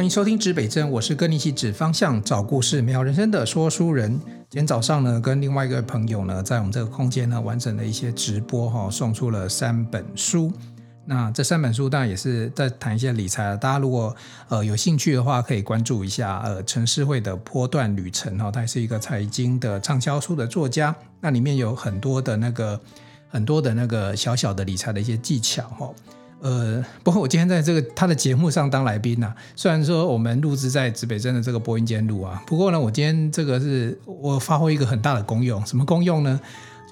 欢迎收听指北针，我是跟你一起指方向、找故事、美好人生的说书人。今天早上呢，跟另外一个朋友呢，在我们这个空间呢，完成了一些直播哈，送出了三本书。那这三本书当然也是在谈一些理财。大家如果呃有兴趣的话，可以关注一下呃陈诗慧的波段旅程哈，他是一个财经的畅销书的作家。那里面有很多的那个很多的那个小小的理财的一些技巧哈。呃，不过我今天在这个他的节目上当来宾呐、啊，虽然说我们录制在指北针的这个播音间录啊，不过呢，我今天这个是我发挥一个很大的功用，什么功用呢？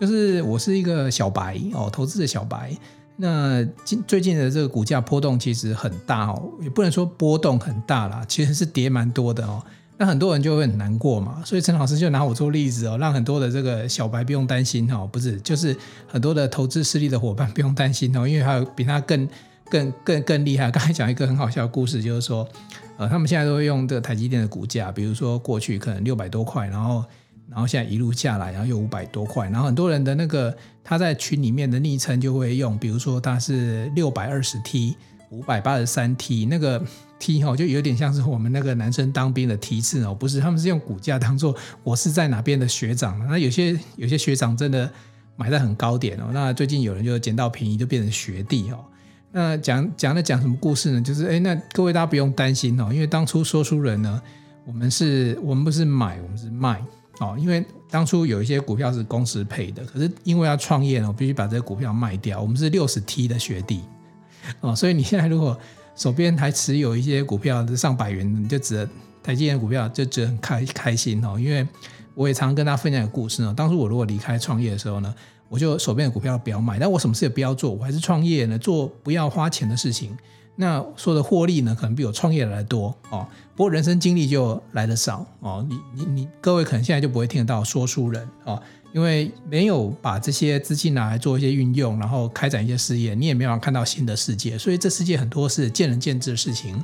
就是我是一个小白哦，投资的小白。那近最近的这个股价波动其实很大哦，也不能说波动很大啦，其实是跌蛮多的哦。那很多人就会很难过嘛，所以陈老师就拿我做例子哦，让很多的这个小白不用担心哦，不是，就是很多的投资失利的伙伴不用担心哦，因为还有比他更、更、更、更厉害。刚才讲一个很好笑的故事，就是说，呃，他们现在都会用这个台积电的股价，比如说过去可能六百多块，然后，然后现在一路下来，然后又五百多块，然后很多人的那个他在群里面的昵称就会用，比如说他是六百二十 T、五百八十三 T 那个。T 哈就有点像是我们那个男生当兵的梯次哦，不是，他们是用股价当做我是在哪边的学长。那有些有些学长真的买在很高点哦。那最近有人就捡到便宜就变成学弟哦。那讲讲的讲什么故事呢？就是哎，那各位大家不用担心哦，因为当初说书人呢，我们是我们不是买，我们是卖哦。因为当初有一些股票是公司配的，可是因为要创业呢，我必须把这个股票卖掉。我们是六十 T 的学弟 哦，所以你现在如果手边还持有一些股票，上百元，你就值得台积电股票就值得很开开心哦。因为我也常跟大家分享一个故事呢。当初我如果离开创业的时候呢，我就手边的股票不要买，但我什么事也不要做，我还是创业呢，做不要花钱的事情。那说的获利呢，可能比我创业来的多哦。不过人生经历就来的少哦。你你你，各位可能现在就不会听得到说书人哦。因为没有把这些资金拿来做一些运用，然后开展一些事业，你也没办法看到新的世界。所以这世界很多是见仁见智的事情，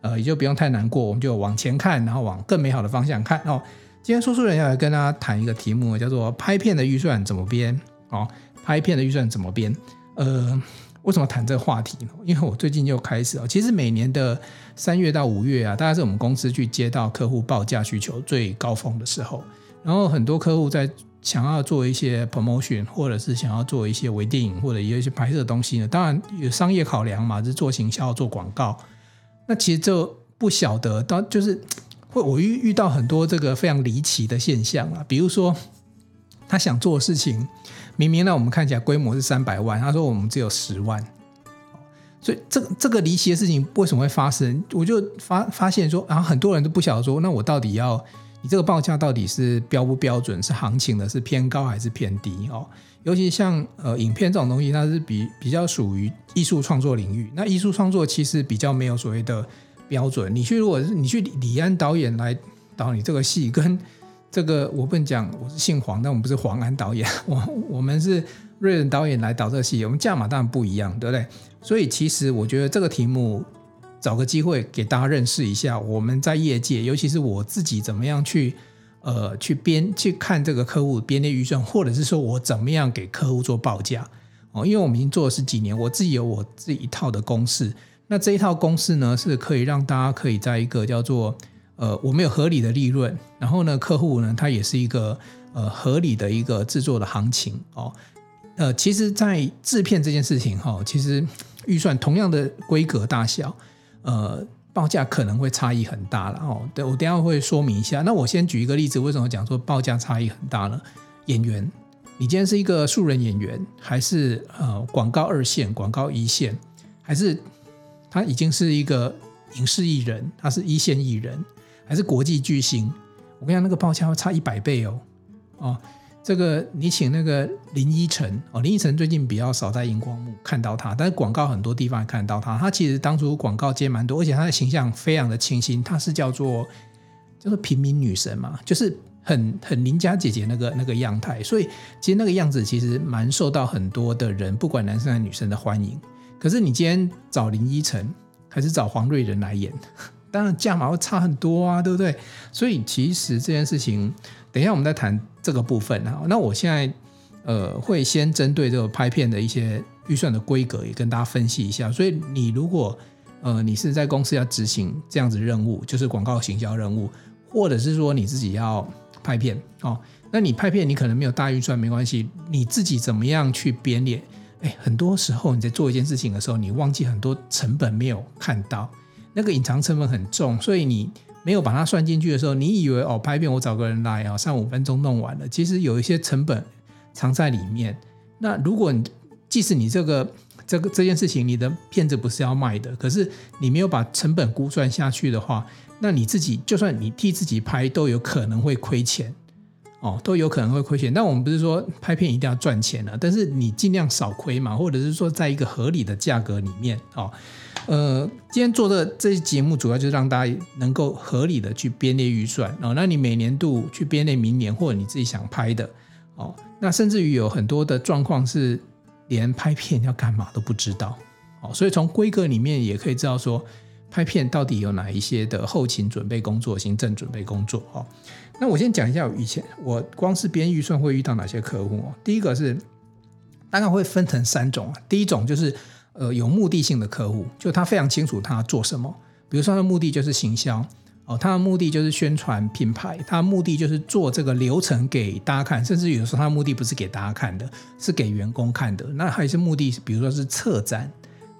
呃，也就不用太难过。我们就往前看，然后往更美好的方向看。哦，今天说书人要来跟大家谈一个题目，叫做拍片的预算怎么编？哦，拍片的预算怎么编？呃，为什么谈这个话题呢？因为我最近又开始哦，其实每年的三月到五月啊，大概是我们公司去接到客户报价需求最高峰的时候，然后很多客户在。想要做一些 promotion，或者是想要做一些微电影，或者有一些拍摄的东西呢？当然有商业考量嘛，是做行销、做广告。那其实就不晓得，到就是会我遇遇到很多这个非常离奇的现象啊。比如说，他想做的事情，明明呢我们看起来规模是三百万，他说我们只有十万。所以这这个离奇的事情为什么会发生？我就发发现说，然后很多人都不晓得说，那我到底要。你这个报价到底是标不标准？是行情的，是偏高还是偏低？哦，尤其像呃影片这种东西，它是比比较属于艺术创作领域。那艺术创作其实比较没有所谓的标准。你去如果是你去李安导演来导你这个戏，跟这个我不能讲我是姓黄，但我们不是黄安导演，我我们是瑞仁导演来导这个戏，我们价码当然不一样，对不对？所以其实我觉得这个题目。找个机会给大家认识一下，我们在业界，尤其是我自己怎么样去，呃，去编去看这个客户编列预算，或者是说我怎么样给客户做报价哦。因为我们已经做了十几年，我自己有我自己一套的公式。那这一套公式呢，是可以让大家可以在一个叫做呃，我们有合理的利润，然后呢，客户呢，他也是一个呃合理的一个制作的行情哦。呃，其实，在制片这件事情哈，其实预算同样的规格大小。呃，报价可能会差异很大了哦。对，我等下会说明一下。那我先举一个例子，为什么讲说报价差异很大呢？演员，你今天是一个素人演员，还是呃广告二线、广告一线，还是他已经是一个影视艺人，他是一线艺人，还是国际巨星？我跟你讲，那个报价会差一百倍哦，哦。这个你请那个林依晨哦，林依晨最近比较少在荧光幕看到他，但是广告很多地方也看到他。他其实当初广告接蛮多，而且他的形象非常的清新，他是叫做叫做平民女神嘛，就是很很邻家姐姐那个那个样态，所以其实那个样子其实蛮受到很多的人，不管男生还是女生的欢迎。可是你今天找林依晨还是找黄瑞仁来演，当然价码会差很多啊，对不对？所以其实这件事情。等一下，我们再谈这个部分哈。那我现在呃会先针对这个拍片的一些预算的规格也跟大家分析一下。所以你如果呃，你是在公司要执行这样子任务，就是广告行销任务，或者是说你自己要拍片哦，那你拍片你可能没有大预算没关系，你自己怎么样去编列？哎，很多时候你在做一件事情的时候，你忘记很多成本没有看到，那个隐藏成本很重，所以你没有把它算进去的时候，你以为哦，拍片我找个人来啊，三五分钟弄完了，其实有一些成本藏在里面。那如果你即使你这个这个这件事情，你的片子不是要卖的，可是你没有把成本估算下去的话，那你自己就算你替自己拍，都有可能会亏钱。哦，都有可能会亏钱，但我们不是说拍片一定要赚钱了，但是你尽量少亏嘛，或者是说在一个合理的价格里面，哦，呃，今天做的这些节目主要就是让大家能够合理的去编列预算，哦，那你每年度去编列明年或者你自己想拍的，哦，那甚至于有很多的状况是连拍片要干嘛都不知道，哦，所以从规格里面也可以知道说。拍片到底有哪一些的后勤准备工作、行政准备工作？哦，那我先讲一下，以前我光是编预算会遇到哪些客户哦。第一个是大概会分成三种，第一种就是呃有目的性的客户，就他非常清楚他做什么，比如说他的目的就是行销哦，他的目的就是宣传品牌，他的目的就是做这个流程给大家看，甚至有的时候他的目的不是给大家看的，是给员工看的。那还是目的，比如说是策展。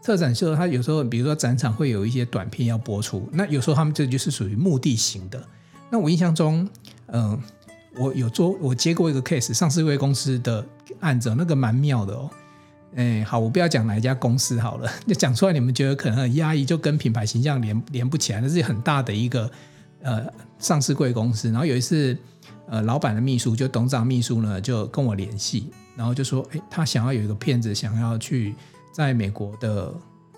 策展秀，他有时候，比如说展场会有一些短片要播出，那有时候他们这就是属于目的型的。那我印象中，嗯、我有做，我接过一个 case，上市贵公司的案子，那个蛮妙的哦。哎，好，我不要讲哪一家公司好了，就讲出来你们觉得可能很压抑，就跟品牌形象连连不起来。那是很大的一个呃上市贵公司，然后有一次，呃，老板的秘书就董事长秘书呢就跟我联系，然后就说，哎，他想要有一个片子，想要去。在美国的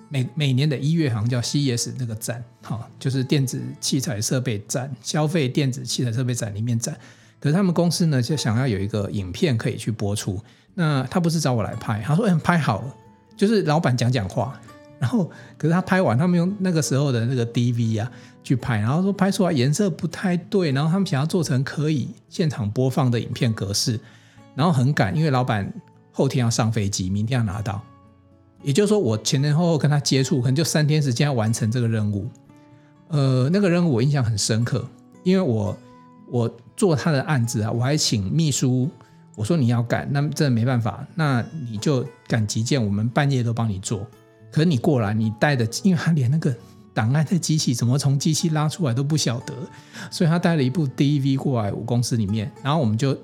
每每年的一月，好像叫 C S 那个展，哈，就是电子器材设备展、消费电子器材设备展里面展。可是他们公司呢，就想要有一个影片可以去播出。那他不是找我来拍，他说：“嗯，拍好了。”就是老板讲讲话，然后可是他拍完，他们用那个时候的那个 DV 啊去拍，然后说拍出来颜色不太对，然后他们想要做成可以现场播放的影片格式，然后很赶，因为老板后天要上飞机，明天要拿到。也就是说，我前前后后跟他接触，可能就三天时间要完成这个任务。呃，那个任务我印象很深刻，因为我我做他的案子啊，我还请秘书，我说你要赶，那真的没办法，那你就赶急件，我们半夜都帮你做。可是你过来，你带的，因为他连那个档案在机器怎么从机器拉出来都不晓得，所以他带了一部 DV 过来我公司里面，然后我们就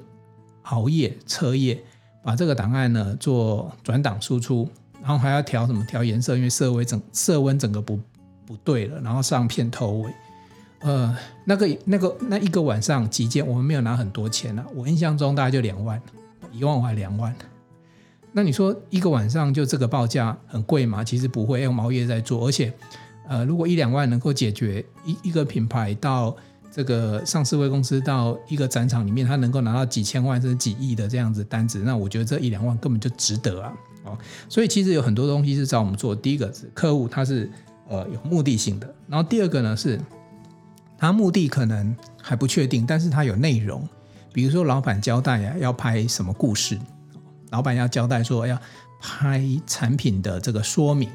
熬夜彻夜把这个档案呢做转档输出。然后还要调什么调颜色，因为色温整色温整个不不对了，然后上片头尾，呃，那个那个那一个晚上几件，我们没有拿很多钱啊，我印象中大概就两万，一万还两万。那你说一个晚上就这个报价很贵吗？其实不会，用毛业在做，而且呃，如果一两万能够解决一一个品牌到这个上市柜公司到一个展场里面，他能够拿到几千万甚至几亿的这样子单子，那我觉得这一两万根本就值得啊。哦，所以其实有很多东西是找我们做。第一个是客户，他是呃有目的性的。然后第二个呢是，他目的可能还不确定，但是他有内容。比如说老板交代呀，要拍什么故事，老板要交代说要拍产品的这个说明，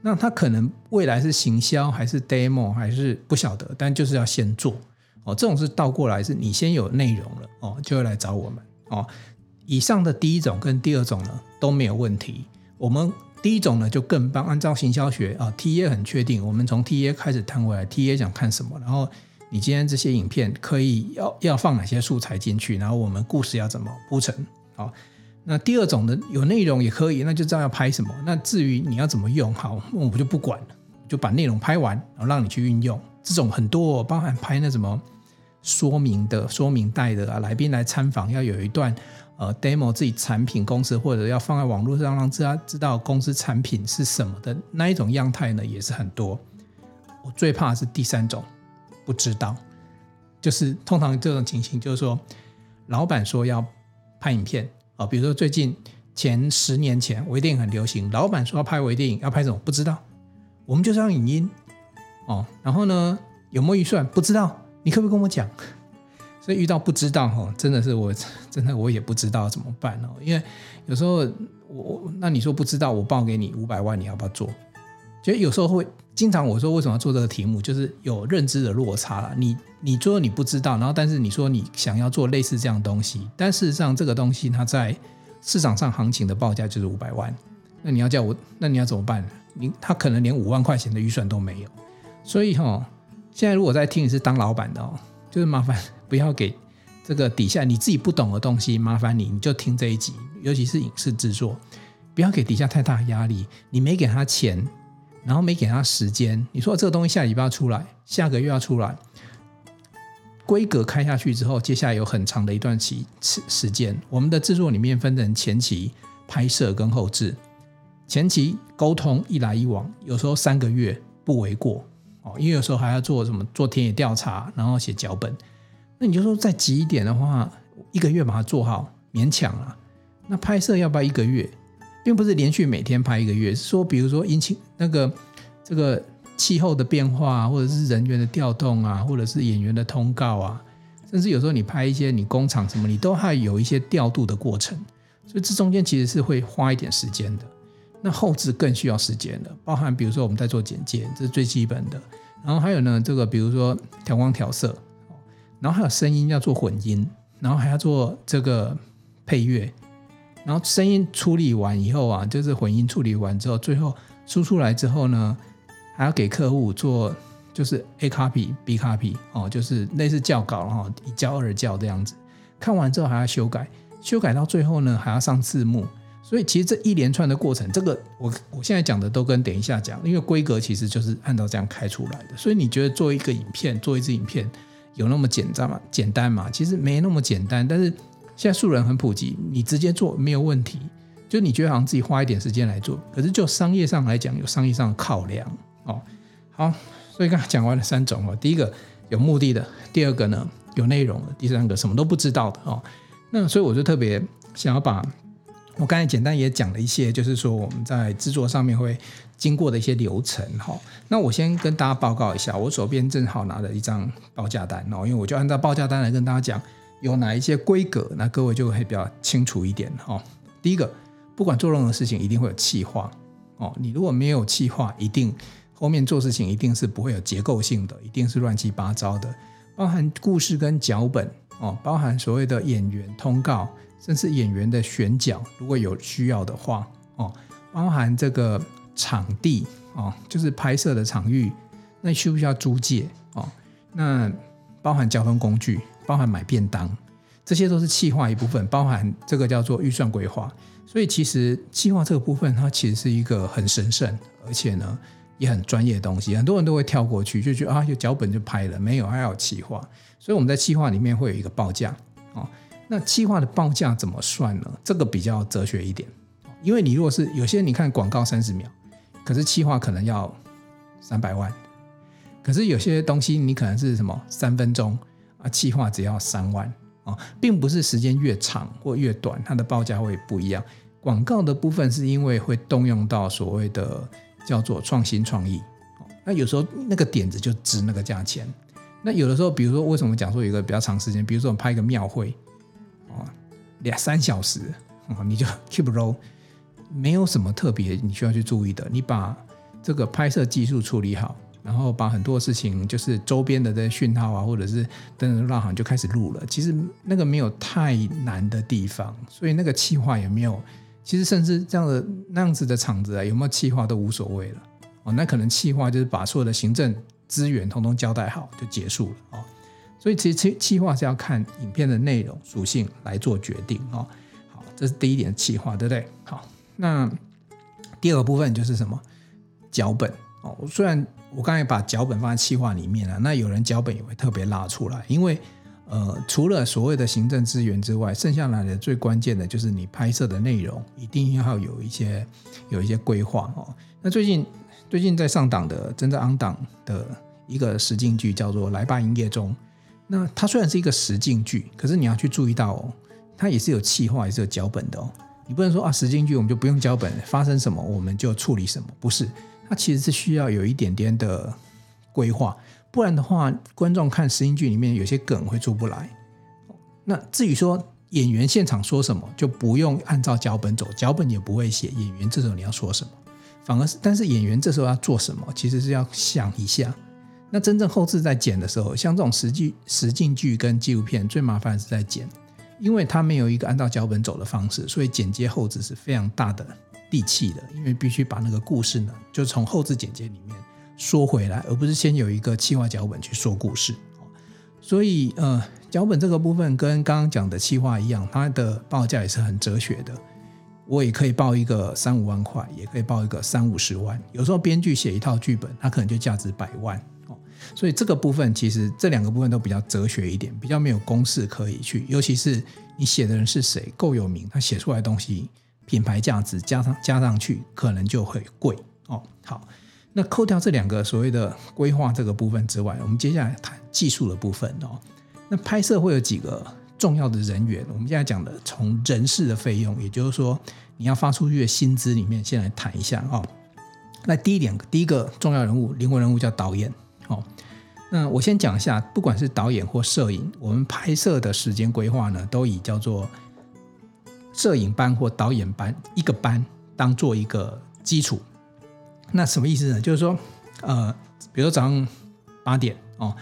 那他可能未来是行销还是 demo 还是不晓得，但就是要先做。这种是倒过来，是你先有内容了哦，就会来找我们哦。以上的第一种跟第二种呢都没有问题。我们第一种呢就更棒，按照行销学啊，TA 很确定，我们从 TA 开始谈回来，TA 想看什么，然后你今天这些影片可以要要放哪些素材进去，然后我们故事要怎么铺陈。好，那第二种的有内容也可以，那就知道要拍什么。那至于你要怎么用，好，我们就不管了，就把内容拍完，然后让你去运用。这种很多包含拍那什么说明的说明带的啊，来宾来参访要有一段。呃，demo 自己产品公司，或者要放在网络上让大家知道公司产品是什么的那一种样态呢，也是很多。我最怕是第三种，不知道，就是通常这种情形，就是说，老板说要拍影片啊，比如说最近前十年前微电影很流行，老板说要拍微电影，要拍什么？不知道，我们就是要影音。哦，然后呢，有没有预算？不知道，你可不可以跟我讲？所以遇到不知道哈，真的是我真的我也不知道怎么办哦。因为有时候我那你说不知道，我报给你五百万，你要不要做？就有时候会经常我说为什么要做这个题目，就是有认知的落差了。你你说你不知道，然后但是你说你想要做类似这样东西，但事实上这个东西它在市场上行情的报价就是五百万，那你要叫我，那你要怎么办？你他可能连五万块钱的预算都没有，所以哈、现在如果在听你是当老板的哦，就是麻烦不要给。这个底下你自己不懂的东西，麻烦你你就听这一集，尤其是影视制作，不要给底下太大压力。你没给他钱，然后没给他时间，你说这个东西下礼拜要出来，下个月要出来，规格开下去之后，接下来有很长的一段期时时间。我们的制作里面分成前期拍摄跟后制，前期沟通一来一往，有时候三个月不为过因为有时候还要做什么做田野调查，然后写脚本。那你就说再急一点的话，一个月把它做好，勉强了。那拍摄要不要一个月，并不是连续每天拍一个月，是说比如说引起那个这个气候的变化，或者是人员的调动啊，或者是演员的通告啊，甚至有时候你拍一些你工厂什么，你都还有一些调度的过程，所以这中间其实是会花一点时间的。那后制更需要时间的，包含比如说我们在做剪接，这是最基本的。然后还有呢，这个比如说调光调色。然后还有声音要做混音，然后还要做这个配乐，然后声音处理完以后啊，就是混音处理完之后，最后输出来之后呢，还要给客户做就是 A copy B copy 哦，就是类似校稿哈，一校二校这样子。看完之后还要修改，修改到最后呢还要上字幕。所以其实这一连串的过程，这个我我现在讲的都跟等一下讲，因为规格其实就是按照这样开出来的。所以你觉得做一个影片，做一支影片？有那么简单吗？简单嘛？其实没那么简单。但是现在素人很普及，你直接做没有问题。就你觉得好像自己花一点时间来做，可是就商业上来讲，有商业上的考量哦。好，所以刚才讲完了三种哦。第一个有目的的，第二个呢有内容的，第三个什么都不知道的哦。那所以我就特别想要把。我刚才简单也讲了一些，就是说我们在制作上面会经过的一些流程哈。那我先跟大家报告一下，我手边正好拿了一张报价单哦，因为我就按照报价单来跟大家讲有哪一些规格，那各位就会比较清楚一点哈。第一个，不管做任何事情，一定会有企划哦。你如果没有企划，一定后面做事情一定是不会有结构性的，一定是乱七八糟的，包含故事跟脚本哦，包含所谓的演员通告。甚至演员的选角，如果有需要的话，哦，包含这个场地，哦，就是拍摄的场域，那需不需要租借？哦，那包含交通工具，包含买便当，这些都是企划一部分，包含这个叫做预算规划。所以其实企划这个部分，它其实是一个很神圣，而且呢也很专业的东西。很多人都会跳过去，就觉得啊，有脚本就拍了，没有还要有企划。所以我们在企划里面会有一个报价，哦。那企划的报价怎么算呢？这个比较哲学一点，因为你如果是有些你看广告三十秒，可是企划可能要三百万，可是有些东西你可能是什么三分钟啊，企划只要三万啊，并不是时间越长或越短，它的报价会不一样。广告的部分是因为会动用到所谓的叫做创新创意，那有时候那个点子就值那个价钱。那有的时候，比如说为什么讲说有一个比较长时间，比如说我们拍一个庙会。两三小时，你就 keep roll，没有什么特别你需要去注意的。你把这个拍摄技术处理好，然后把很多事情，就是周边的这些讯号啊，或者是灯灯绕行就开始录了。其实那个没有太难的地方，所以那个企划也没有。其实甚至这样的那样子的场子啊，有没有企划都无所谓了。哦，那可能企划就是把所有的行政资源统统交代好就结束了哦。所以其实企企划是要看影片的内容属性来做决定哦。好，这是第一点企划，对不对？好，那第二部分就是什么？脚本哦。虽然我刚才把脚本放在企划里面了，那有人脚本也会特别拉出来，因为呃，除了所谓的行政资源之外，剩下来的最关键的就是你拍摄的内容一定要有一些有一些规划哦。那最近最近在上档的正在 on 档的一个实境剧叫做《来吧营业中》。那它虽然是一个实境剧，可是你要去注意到哦，它也是有企划，也是有脚本的哦。你不能说啊，实境剧我们就不用脚本，发生什么我们就处理什么，不是。它其实是需要有一点点的规划，不然的话，观众看实境剧里面有些梗会出不来。那至于说演员现场说什么，就不用按照脚本走，脚本也不会写演员这时候你要说什么。反而是，但是演员这时候要做什么，其实是要想一下。那真正后制在剪的时候，像这种实际实境剧跟纪录片，最麻烦的是在剪，因为它没有一个按照脚本走的方式，所以剪接后制是非常大的力气的，因为必须把那个故事呢，就从后制剪接里面说回来，而不是先有一个企划脚本去说故事。所以，呃，脚本这个部分跟刚刚讲的企划一样，它的报价也是很哲学的。我也可以报一个三五万块，也可以报一个三五十万。有时候编剧写一套剧本，它可能就价值百万。所以这个部分其实这两个部分都比较哲学一点，比较没有公式可以去。尤其是你写的人是谁，够有名，他写出来的东西品牌价值加上加上去，可能就会贵哦。好，那扣掉这两个所谓的规划这个部分之外，我们接下来谈技术的部分哦。那拍摄会有几个？重要的人员，我们现在讲的从人事的费用，也就是说你要发出去的薪资里面，先来谈一下哦。那第一点，第一个重要人物、灵魂人物叫导演。那我先讲一下，不管是导演或摄影，我们拍摄的时间规划呢，都以叫做摄影班或导演班一个班当做一个基础。那什么意思呢？就是说，呃，比如说早上八点哦，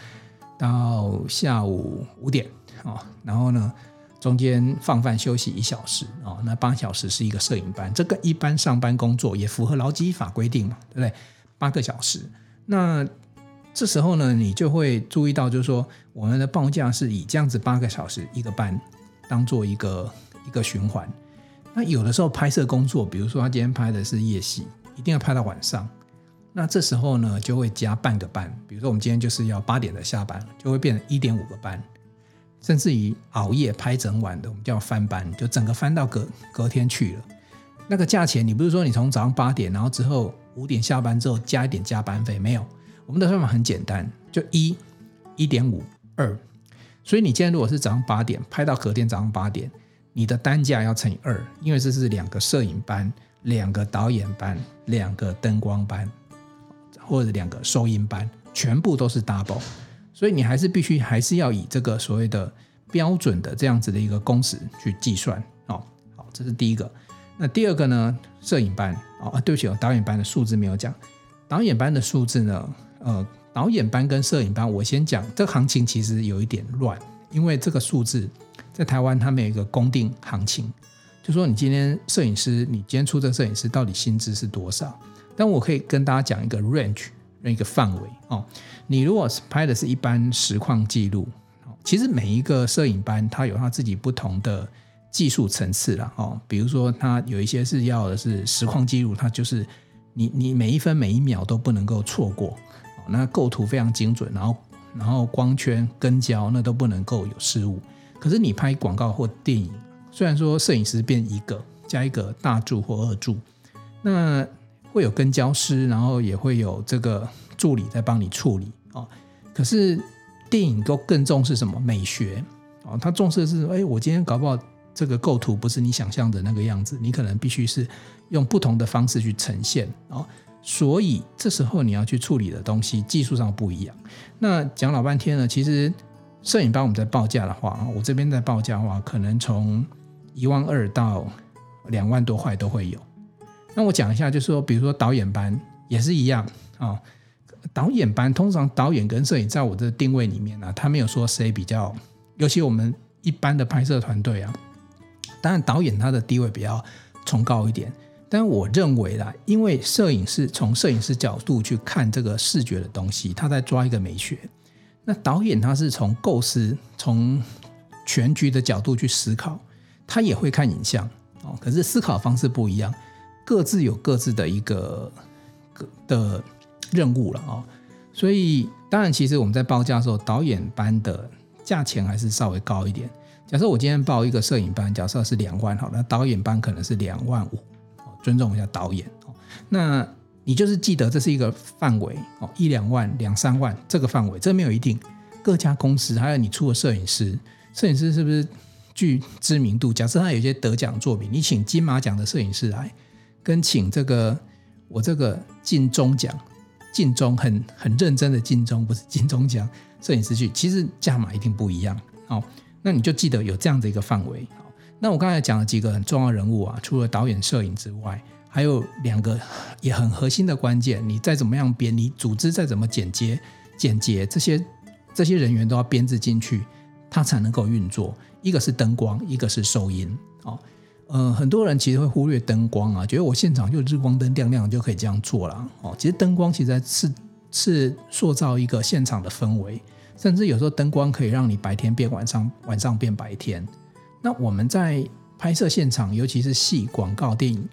到下午五点。哦，然后呢，中间放饭休息一小时哦，那八小时是一个摄影班，这个一般上班工作也符合劳基法规定嘛，对不对？八个小时，那这时候呢，你就会注意到，就是说我们的报价是以这样子八个小时一个班当做一个一个循环。那有的时候拍摄工作，比如说他今天拍的是夜戏，一定要拍到晚上，那这时候呢就会加半个班，比如说我们今天就是要八点的下班，就会变成一点五个班。甚至于熬夜拍整晚的，我们叫翻班，就整个翻到隔隔天去了。那个价钱，你不是说你从早上八点，然后之后五点下班之后加一点加班费？没有，我们的算法很简单，就一一点五二。所以你今天如果是早上八点拍到隔天早上八点，你的单价要乘以二，因为这是两个摄影班、两个导演班、两个灯光班，或者两个收音班，全部都是 double。所以你还是必须还是要以这个所谓的标准的这样子的一个工时去计算哦。好，这是第一个。那第二个呢？摄影班哦，对不起哦，导演班的数字没有讲。导演班的数字呢？呃，导演班跟摄影班，我先讲。这行情其实有一点乱，因为这个数字在台湾它没有一个公定行情，就说你今天摄影师，你今天出这个摄影师到底薪资是多少？但我可以跟大家讲一个 range。一个范围哦，你如果是拍的是一般实况记录，其实每一个摄影班它有它自己不同的技术层次了哦。比如说，它有一些是要的是实况记录，它就是你你每一分每一秒都不能够错过，那构图非常精准，然后然后光圈跟焦那都不能够有失误。可是你拍广告或电影，虽然说摄影师变一个加一个大助或二助，那。会有跟焦师，然后也会有这个助理在帮你处理哦。可是电影都更重视什么美学哦？他重视的是，哎，我今天搞不好这个构图不是你想象的那个样子，你可能必须是用不同的方式去呈现哦。所以这时候你要去处理的东西技术上不一样。那讲老半天呢，其实摄影班我们在报价的话，我这边在报价的话，可能从一万二到两万多块都会有。那我讲一下，就是说，比如说导演班也是一样啊。导演班通常导演跟摄影在我的定位里面呢、他没有说谁比较，尤其我们一般的拍摄团队啊，当然导演他的地位比较崇高一点。但我认为啦，因为摄影师从摄影师角度去看这个视觉的东西，他在抓一个美学。那导演他是从构思、从全局的角度去思考，他也会看影像哦，可是思考方式不一样。各自有各自的一个的任务了哦，所以当然，其实我们在报价的时候，导演班的价钱还是稍微高一点。假设我今天报一个摄影班，假设是两万好了，导演班可能是两万五，尊重一下导演哦。那你就是记得这是一个范围哦，一两万、两三万这个范围，这没有一定。各家公司还有你出的摄影师，摄影师是不是具知名度？假设他有些得奖作品，你请金马奖的摄影师来。跟请这个我这个金钟奖，金钟很很认真的金钟，不是金钟奖摄影师去，其实价码一定不一样。哦，那你就记得有这样的一个范围。那我刚才讲了几个很重要人物啊，除了导演、摄影之外，还有两个也很核心的关键，你再怎么样编，你组织再怎么简洁、简洁，这些这些人员都要编制进去，它才能够运作。一个是灯光，一个是收音。哦，呃，很多人其实会忽略灯光啊，觉得我现场就日光灯亮亮就可以这样做了。哦，其实灯光其实是是塑造一个现场的氛围，甚至有时候灯光可以让你白天变晚上，晚上变白天。那我们在拍摄现场，尤其是戏、广告、电影，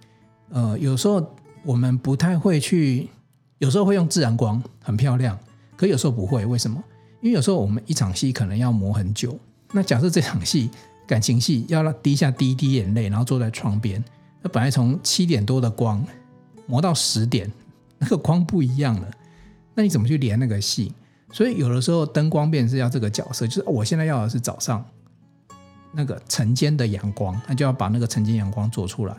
呃，有时候我们不太会去，有时候会用自然光，很漂亮，可有时候不会。为什么？因为有时候我们一场戏可能要磨很久。那假设这场戏感情戏要滴下第一滴眼泪，然后坐在窗边，那本来从七点多的光磨到十点，那个光不一样了。那你怎么去连那个戏？所以有的时候灯光便是要这个角色，就是我现在要的是早上。那个晨间的阳光，那就要把那个晨间阳光做出来。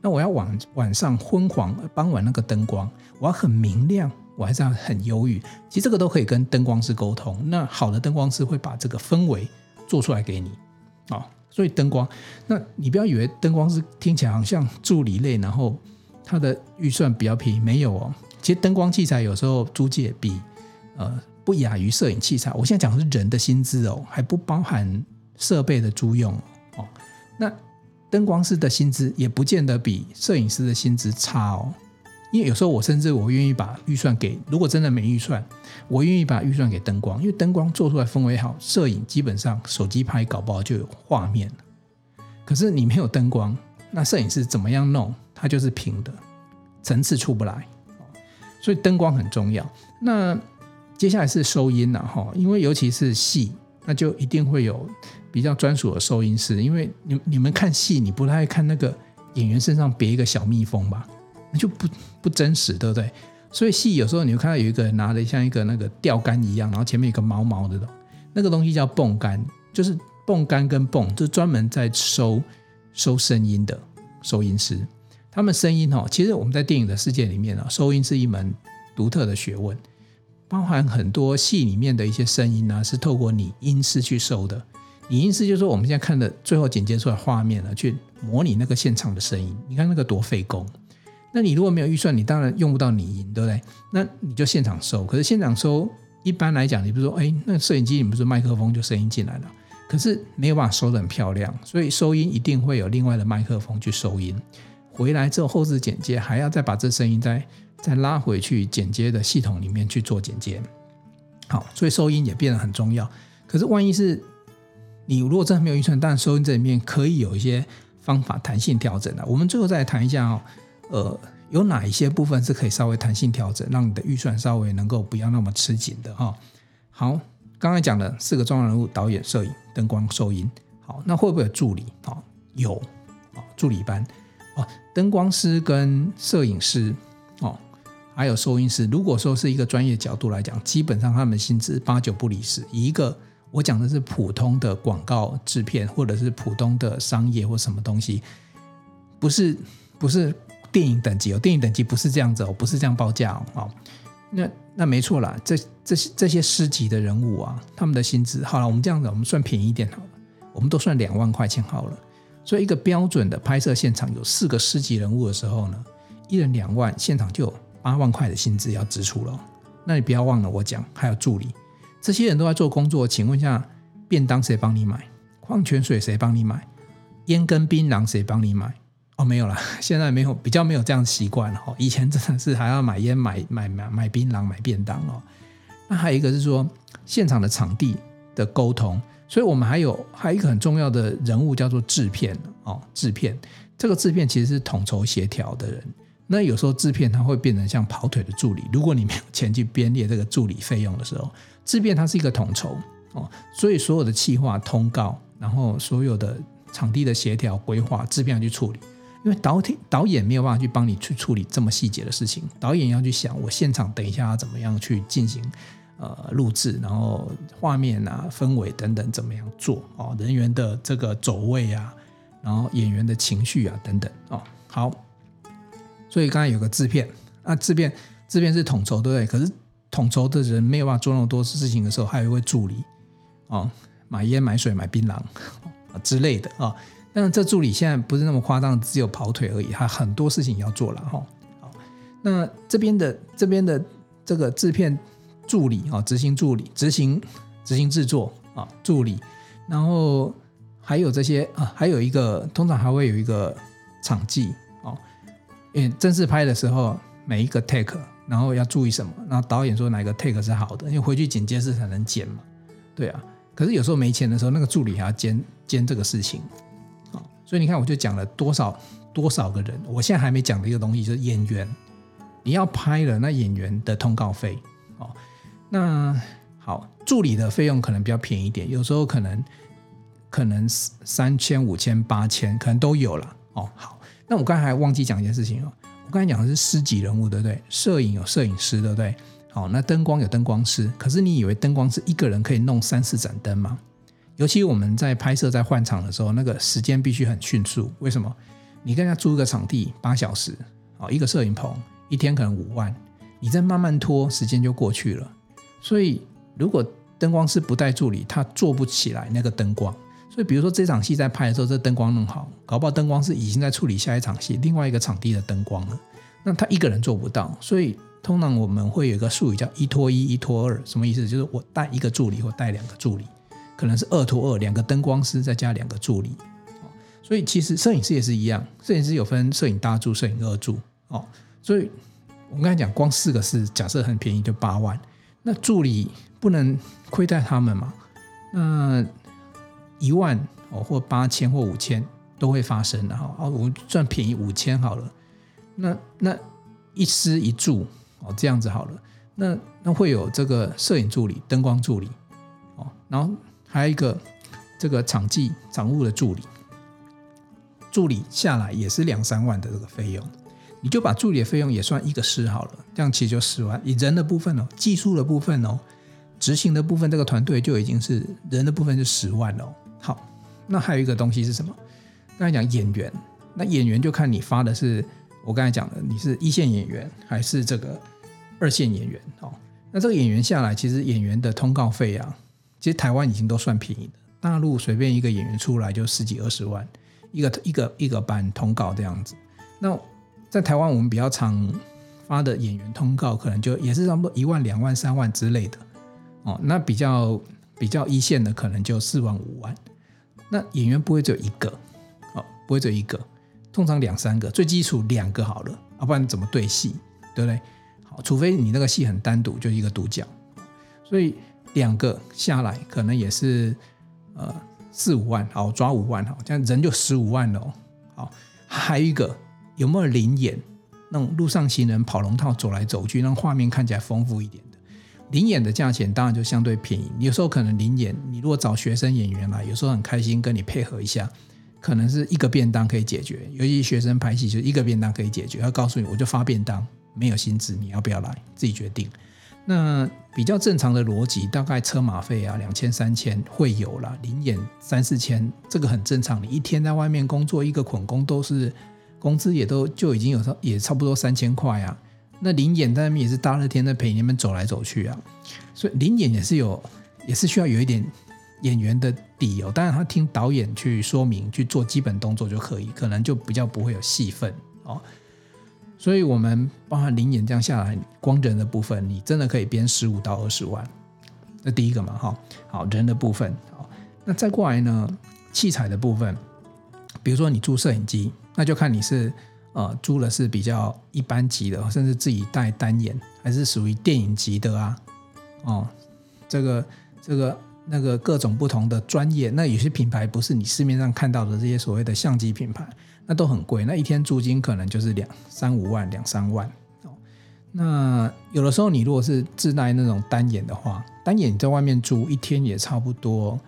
那我要晚晚上昏黄，傍晚那个灯光，我要很明亮，我还是要很忧郁。其实这个都可以跟灯光师沟通。那好的灯光师会把这个氛围做出来给你啊。所以灯光，那你不要以为灯光师听起来好像助理类，然后他的预算比较便宜，没有哦。其实灯光器材有时候租借比呃不亚于摄影器材。我现在讲的是人的薪资哦，还不包含。设备的租用哦，那灯光师的薪资也不见得比摄影师的薪资差哦，因为有时候我甚至我愿意把预算给，如果真的没预算，我愿意把预算给灯光，因为灯光做出来氛围好，摄影基本上手机拍搞不好就有画面。可是你没有灯光，那摄影师怎么样弄，它就是平的，层次出不来。所以灯光很重要。那接下来是收音了哈，因为尤其是戏，那就一定会有。比较专属的收音师，因为你你们看戏，你不太爱看那个演员身上别一个小蜜蜂吧？那就不不真实，对不对？所以戏有时候你会看到有一个人拿的像一个那个钓竿一样，然后前面有个毛毛的东，那个东西叫泵杆，就是泵杆跟泵，就专门在收收声音的收音师。他们声音哦，其实我们在电影的世界里面啊，收音是一门独特的学问，包含很多戏里面的一些声音呢，是透过你音师去收的。影音师就是说，我们现在看的最后剪接出来画面了，去模拟那个现场的声音。你看那个多费工。那你如果没有预算，你当然用不到拟音，对不对？那你就现场收。可是现场收，一般来讲，你比如说，哎，那摄影机，你不是麦克风就声音进来了，可是没有办法收得很漂亮，所以收音一定会有另外的麦克风去收音。回来之后后置剪接，还要再把这声音再再拉回去剪接的系统里面去做剪接。好，所以收音也变得很重要。可是万一是你如果真的没有预算，但收音这里面可以有一些方法弹性调整的。我们最后再来谈一下哦，呃，有哪一些部分是可以稍微弹性调整，让你的预算稍微能够不要那么吃紧的哈。好，刚才讲的四个重要人物：导演、摄影、灯光、收音。好，那会不会有助理？好，有啊，助理班哦，灯光师跟摄影师哦，还有收音师。如果说是一个专业角度来讲，基本上他们薪资八九不离十，一个。我讲的是普通的广告制片，或者是普通的商业或什么东西，不是不是电影等级哦，电影等级不是这样子哦，不是这样报价哦。那那没错啦，这这些这些师级的人物啊，他们的薪资好了，我们这样子，我们算便宜一点好了，我们都算两万块钱好了。所以一个标准的拍摄现场有四个师级人物的时候呢，一人两万，现场就有八万块的薪资要支出了。那你不要忘了我讲还有助理。这些人都在做工作，请问一下，便当谁帮你买？矿泉水谁帮你买？烟跟槟榔谁帮你买？哦，没有了，现在没有，比较没有这样习惯了。以前真的是还要买烟、买买买买槟榔、买便当哦。那还有一个是说现场的场地的沟通，所以我们还有还有一个很重要的人物叫做制片哦，制片这个制片其实是统筹协调的人。那有时候制片他会变成像跑腿的助理，如果你没有钱去编列这个助理费用的时候。制片它是一个统筹哦，所以所有的企划通告，然后所有的场地的协调规划，制片要去处理。因为导演导演没有办法去帮你去处理这么细节的事情，导演要去想我现场等一下要怎么样去进行呃录制，然后画面啊氛围等等怎么样做哦，人员的这个走位啊，然后演员的情绪啊等等哦。好，所以刚才有个制片啊，制片制片是统筹对不对？可是。统筹的人没有办法做那么多事情的时候，还有一位助理，哦，买烟、买水、买槟榔 之类的啊。但是这助理现在不是那么夸张，只有跑腿而已，他很多事情要做了哈。好，那这边的这边的这个制片助理啊，执行助理、执行执行制作啊助理，然后还有这些啊，还有一个通常还会有一个场记哦，因为正式拍的时候每一个 take，然后要注意什么，然后导演说哪个 take 是好的，因为回去剪接室才能剪嘛，对啊。可是有时候没钱的时候，那个助理还要兼兼这个事情，啊，所以你看，我就讲了多少多少个人，我现在还没讲的一个东西就是演员，你要拍了，那演员的通告费，哦，那好，助理的费用可能比较便宜一点，有时候可能可能三千、五千、八千，可能都有了，哦，好，那我刚才还忘记讲一件事情哦，我刚才讲的是师级人物，对不对？摄影有摄影师，对不对？好，那灯光有灯光师，可是你以为灯光师一个人可以弄三四盏灯吗？尤其我们在拍摄、在换场的时候，那个时间必须很迅速。为什么？你跟人家租一个场地八小时，啊，一个摄影棚一天可能五万，你再慢慢拖，时间就过去了。所以，如果灯光师不带助理，他做不起来那个灯光。所以，比如说这场戏在拍的时候，这灯光弄好，搞不好灯光师已经在处理下一场戏，另外一个场地的灯光了。那他一个人做不到，所以。通常我们会有一个术语叫一拖一，一拖二，什么意思？就是我带一个助理或带两个助理，可能是二拖二，两个灯光师再加两个助理。所以其实摄影师也是一样，摄影师有分摄影大助、摄影二助。哦，所以我刚才讲，光四个是假设很便宜，就八万。那助理不能亏待他们嘛？那一万哦，或八千或五千都会发生的哈。哦，我们算便宜五千好了。那那一师一助。哦，这样子好了，那那会有这个摄影助理、灯光助理，哦，然后还有一个这个场记、场务的助理，助理下来也是两三万的这个费用，你就把助理的费用也算一个师好了，这样其实就十万。以人的部分哦，技术的部分哦，执行的部分，这个团队就已经是人的部分是十万了。好，那还有一个东西是什么？刚才讲演员，那演员就看你发的是。我刚才讲的，你是一线演员还是这个二线演员？哦，那这个演员下来，其实演员的通告费啊，其实台湾已经都算便宜的。大陆随便一个演员出来就十几二十万，一个一个一个班通告这样子。那在台湾，我们比较常发的演员通告，可能就也是差不多一万、两万、三万之类的。哦，那比较比较一线的，可能就四万、五万。那演员不会只有一个，哦，不会只有一个。通常两三个，最基础两个好了，啊、不然怎么对戏，对不对？好，除非你那个戏很单独，就一个独角，所以两个下来可能也是呃四五万，好抓五万，好，这样人就十五万了。好，还有一个有没有临演？那种路上行人跑龙套走来走去，让画面看起来丰富一点的临演的价钱当然就相对便宜。有时候可能临演，你如果找学生演员来，有时候很开心跟你配合一下。可能是一个便当可以解决，尤其学生拍戏，就一个便当可以解决。他告诉你，我就发便当，没有薪资，你要不要来？自己决定。那比较正常的逻辑，大概车马费啊，两千三千会有啦，临演三四千，这个很正常。你一天在外面工作，一个捆工都是工资也都就已经有也差不多三千块啊。那林演在那边也是大热天的陪你们走来走去啊，所以林演也是有，也是需要有一点。演员的底哦，当然他听导演去说明去做基本动作就可以，可能就比较不会有戏份哦。所以，我们包含林演这样下来，光人的部分，你真的可以编十五到二十万。这第一个嘛，哈，好，人的部分，好，那再过来呢，器材的部分，比如说你租摄影机，那就看你是呃租的是比较一般级的，甚至自己带单眼，还是属于电影级的啊？哦，这个这个。那个各种不同的专业，那有些品牌不是你市面上看到的这些所谓的相机品牌，那都很贵。那一天租金可能就是两三五万、两三万哦。那有的时候你如果是自带那种单眼的话，单眼在外面租一天也差不多，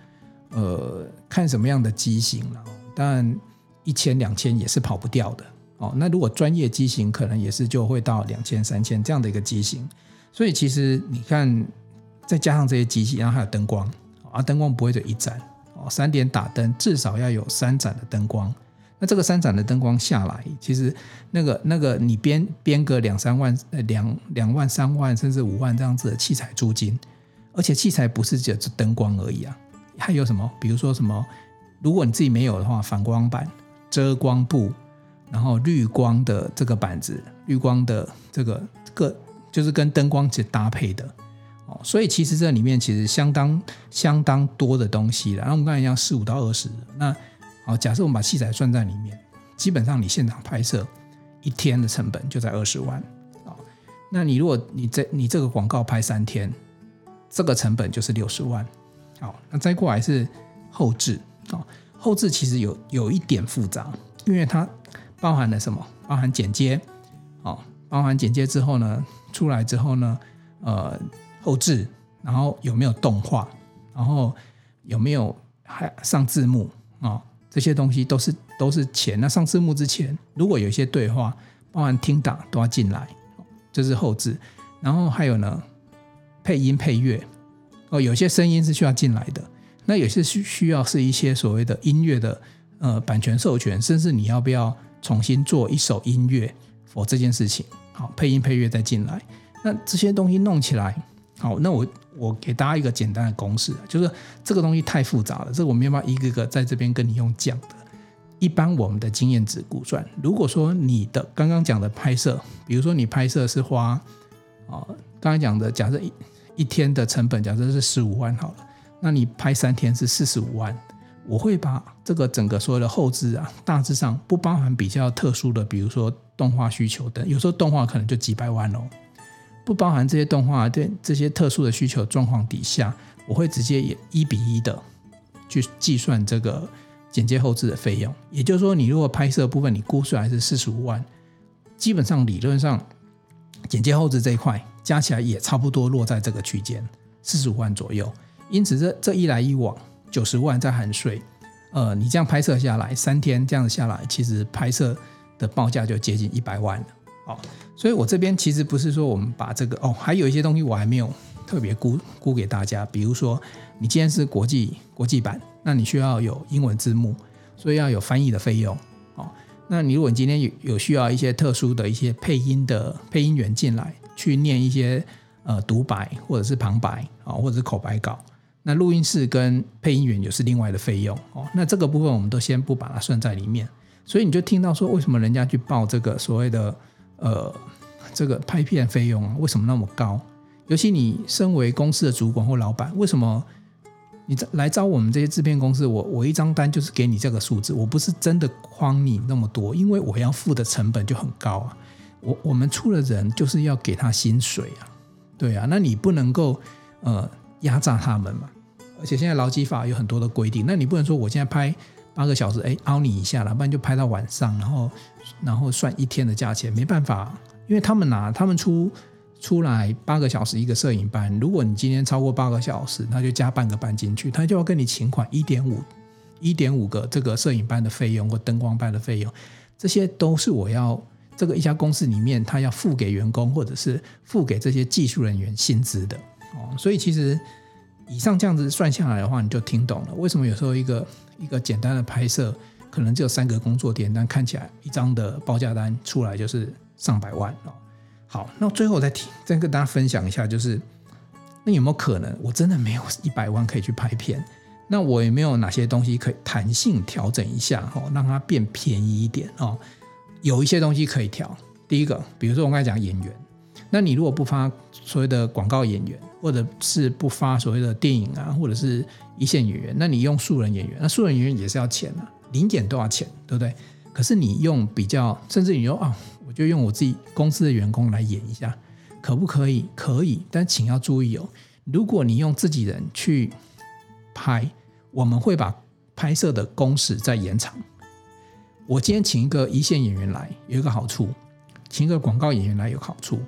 呃，看什么样的机型了。当然一千两千也是跑不掉的哦。那如果专业机型，可能也是就会到两千三千这样的一个机型。所以其实你看，再加上这些机器，然后还有灯光。啊，灯光不会就一盏哦，三点打灯至少要有三盏的灯光。那这个三盏的灯光下来，其实那个那个你编编个两三万、呃两两万、三万甚至五万这样子的器材租金，而且器材不是只有灯光而已啊，还有什么？比如说什么如果你自己没有的话，反光板、遮光布，然后绿光的这个板子、绿光的这个个就是跟灯光去搭配的哦。所以其实这里面其实相当相当多的东西了。然后我们刚才讲十五到二十，那好，假设我们把器材算在里面，基本上你现场拍摄一天的成本就在二十万啊。那你如果你这你这个广告拍三天，这个成本就是六十万。好，那再过来是后置。哦，后置其实有有一点复杂，因为它包含了什么？包含剪接，哦，包含剪接之后呢，出来之后呢，呃，后置，然后有没有动画，然后有没有还上字幕啊、哦？这些东西都是都是钱。那上字幕之前，如果有一些对话，包含听打都要进来，这是后置。然后还有呢，配音配乐，哦，有些声音是需要进来的。那有些需需要是一些所谓的音乐的呃版权授权，甚至你要不要重新做一首音乐 for 这件事情，好，配音配乐再进来，那这些东西弄起来，好，那我我给大家一个简单的公式，就是这个东西太复杂了，这个我没办法一个个在这边跟你用讲的。一般我们的经验值估算，如果说你的刚刚讲的拍摄，比如说你拍摄是花啊，刚才讲的假设一一天的成本，假设是十五万好了。那你拍三天是四十五万，我会把这个整个所有的后制啊，大致上不包含比较特殊的，比如说动画需求的，有时候动画可能就几百万哦，不包含这些动画对这些特殊的需求状况底下，我会直接也一比一的去计算这个剪接后制的费用。也就是说，你如果拍摄部分你估出来是四十五万，基本上理论上剪接后制这一块加起来也差不多落在这个区间四十五万左右。因此，这这一来一往，九十万在含税，呃，你这样拍摄下来，三天这样子下来，其实拍摄的报价就接近一百万了。哦，所以我这边其实不是说我们把这个哦，还有一些东西我还没有特别估估给大家，比如说你今天是国际国际版，那你需要有英文字幕，所以要有翻译的费用。哦，那你如果你今天有有需要一些特殊的一些配音的配音员进来去念一些呃独白或者是旁白啊，或者是口白稿。那录音室跟配音员也是另外的费用哦。那这个部分我们都先不把它算在里面，所以你就听到说，为什么人家去报这个所谓的呃这个拍片费用啊？为什么那么高？尤其你身为公司的主管或老板，为什么你来招我们这些制片公司？我我一张单就是给你这个数字，我不是真的诓你那么多，因为我要付的成本就很高啊。我我们出了人就是要给他薪水啊，对啊，那你不能够呃。压榨他们嘛，而且现在劳基法有很多的规定，那你不能说我现在拍八个小时，哎，凹你一下了，不然就拍到晚上，然后然后算一天的价钱，没办法，因为他们拿他们出出来八个小时一个摄影班，如果你今天超过八个小时，他就加半个班进去，他就要跟你请款一点五一点五个这个摄影班的费用或灯光班的费用，这些都是我要这个一家公司里面他要付给员工或者是付给这些技术人员薪资的。哦，所以其实以上这样子算下来的话，你就听懂了为什么有时候一个一个简单的拍摄可能只有三个工作点，但看起来一张的报价单出来就是上百万哦。好，那最后再提，再跟大家分享一下，就是那有没有可能我真的没有一百万可以去拍片？那我有没有哪些东西可以弹性调整一下哦，让它变便宜一点哦？有一些东西可以调。第一个，比如说我刚才讲演员。那你如果不发所谓的广告演员，或者是不发所谓的电影啊，或者是一线演员，那你用素人演员，那素人演员也是要钱啊，零演都要钱，对不对？可是你用比较，甚至你说啊、我就用我自己公司的员工来演一下，可不可以？可以，但请要注意哦，如果你用自己人去拍，我们会把拍摄的工时再延长。我今天请一个一线演员来，有一个好处，请一个广告演员来有好处。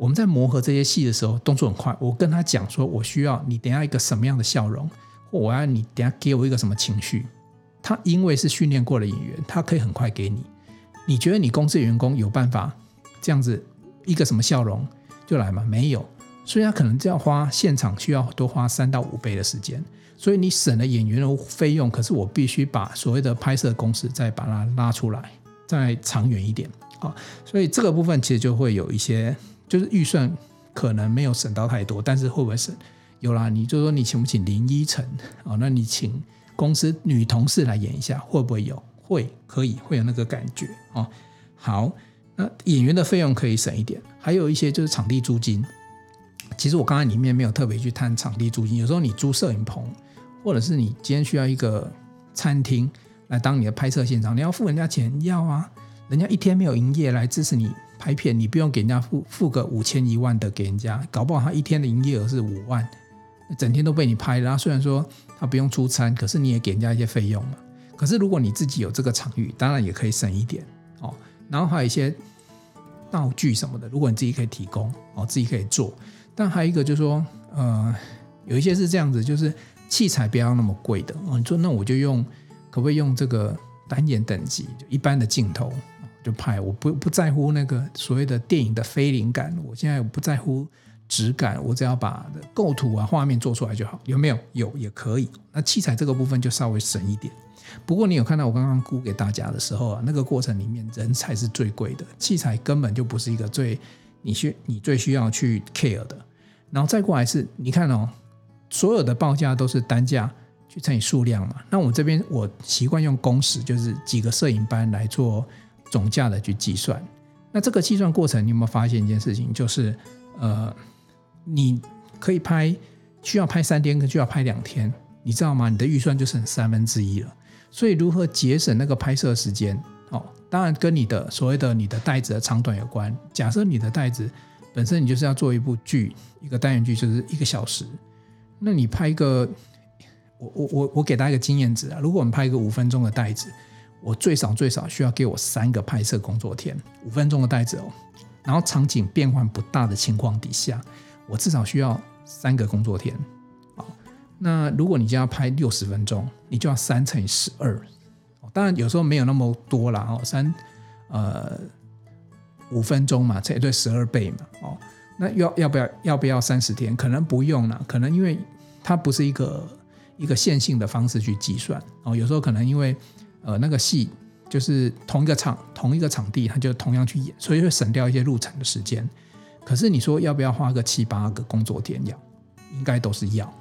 我们在磨合这些戏的时候，动作很快。我跟他讲说，我需要你等下一个什么样的笑容，或我要你等下给我一个什么情绪。他因为是训练过的演员，他可以很快给你。你觉得你公司的员工有办法这样子一个什么笑容就来吗？没有，所以他可能就要花现场需要多花三到五倍的时间。所以你省了演员的费用，可是我必须把所谓的拍摄公司再把它拉出来，再长远一点啊。所以这个部分其实就会有一些。就是预算可能没有省到太多，但是会不会省？有啦，你就说你请不请林依晨？哦，那你请公司女同事来演一下，会不会有？会，可以，会有那个感觉哦。好，那演员的费用可以省一点，还有一些就是场地租金。其实我刚才里面没有特别去谈场地租金，有时候你租摄影棚，或者是你今天需要一个餐厅来当你的拍摄现场，你要付人家钱，要啊，人家一天没有营业来支持你拍片，你不用给人家付付个五千一万的给人家，搞不好他一天的营业额是五万，整天都被你拍，然后虽然说他不用出餐，可是你也给人家一些费用嘛。可是如果你自己有这个场域，当然也可以省一点哦。然后还有一些道具什么的，如果你自己可以提供哦，自己可以做。但还有一个就是说，呃，有一些是这样子，就是器材不要那么贵的哦。你说那我就用，可不可以用这个单眼等级，就一般的镜头就拍？我不不在乎那个所谓的电影的非灵感，我现在我不在乎质感，我只要把构图啊画面做出来就好。有没有？有也可以。那器材这个部分就稍微省一点。不过你有看到我刚刚估给大家的时候啊，那个过程里面人才是最贵的，器材根本就不是一个最你需你最需要去 care 的。然后再过来是，你看哦，所有的报价都是单价去乘以数量嘛。那我这边我习惯用工时，就是几个摄影班来做总价的去计算。那这个计算过程，你有没有发现一件事情？就是呃，你可以拍需要拍三天，跟需要拍两天，你知道吗？你的预算就剩三分之一了。所以如何节省那个拍摄时间？哦，当然跟你的所谓的你的袋子的长短有关。假设你的袋子本身你就是要做一部剧，一个单元剧就是一个小时，那你拍一个，我我我我给大家一个经验值啊，如果我们拍一个五分钟的袋子，我最少最少需要给我三个拍摄工作天，五分钟的带子哦，然后场景变换不大的情况底下，我至少需要三个工作天。好那如果你就要拍六十分钟，你就要三乘以十二，当然有时候没有那么多啦。哦，三呃五分钟嘛，这也对十二倍嘛，哦，那要要不要要不要三十天？可能不用了，可能因为它不是一个一个线性的方式去计算哦，有时候可能因为呃那个戏就是同一个场同一个场地，他就同样去演，所以会省掉一些路程的时间。可是你说要不要花个七八个工作天要？应该都是要。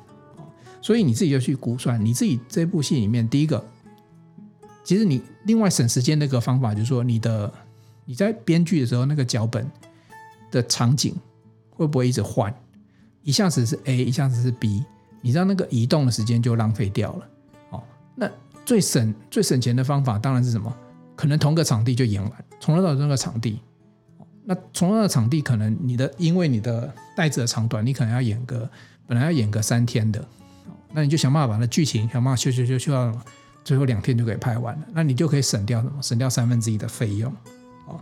所以你自己就去估算，你自己这部戏里面，第一个，其实你另外省时间的一个方法，就是说你的你在编剧的时候，那个脚本的场景会不会一直换？一下子是 A，一下子是 B，你知道那个移动的时间就浪费掉了。最省最省钱的方法当然是什么？可能同个场地就演完，同样的那个场地，那同样的场地可能你的因为你的带子的长短，你可能要演个本来要演个三天的。那你就想办法把那剧情想办法修修修修到最后两天就可以拍完了，那你就可以省掉什么？省掉三分之一的费用。哦，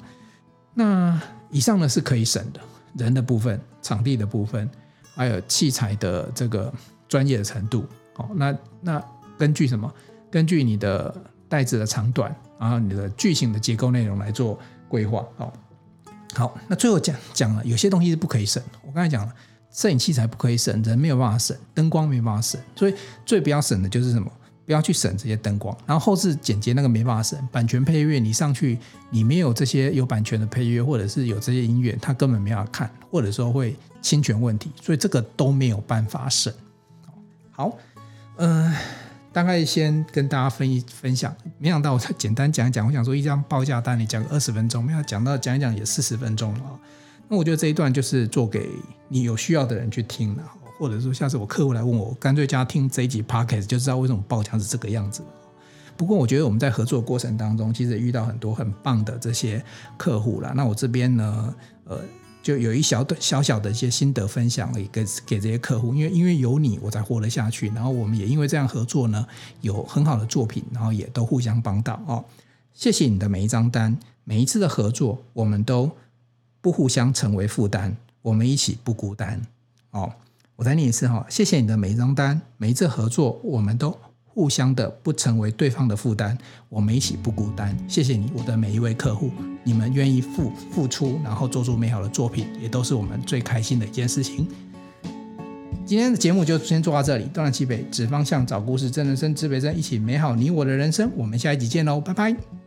那以上呢是可以省的，人的部分、场地的部分，还有器材的这个专业的程度。哦，那那根据什么？根据你的带子的长短，然后你的剧情的结构内容来做规划。哦，好，那最后讲讲了，有些东西是不可以省。我刚才讲了。摄影器材不可以省，人没有办法省，灯光没办法省，所以最不要省的就是什么？不要去省这些灯光。然后后置剪接那个没办法省，版权配乐你上去，你没有这些有版权的配乐，或者是有这些音乐，他根本没法看，或者说会侵权问题，所以这个都没有办法省。好，嗯、呃，大概先跟大家分一分享，没想到我再简单讲一讲，我想说一张报价单你讲个二十分钟，没有讲到讲一讲也四十分钟了。那我觉得这一段就是做给你有需要的人去听的，或者说下次我客户来问我，干脆加听这一集 podcast 就知道为什么报价是这个样子。不过我觉得我们在合作过程当中，其实遇到很多很棒的这些客户了。那我这边呢，呃，就有一小的小小的一些心得分享给给给这些客户，因为因为有你我才活得下去。然后我们也因为这样合作呢，有很好的作品，然后也都互相帮到哦。谢谢你的每一张单，每一次的合作，我们都。不互相成为负担，我们一起不孤单。哦，我再念一次哈，谢谢你的每一张单，每一次合作，我们都互相的不成为对方的负担，我们一起不孤单。谢谢你，我的每一位客户，你们愿意付付出，然后做出美好的作品，也都是我们最开心的一件事情。今天的节目就先做到这里，东南西北指方向，找故事，真人生，指北针，一起美好你我的人生。我们下一集见喽，拜拜。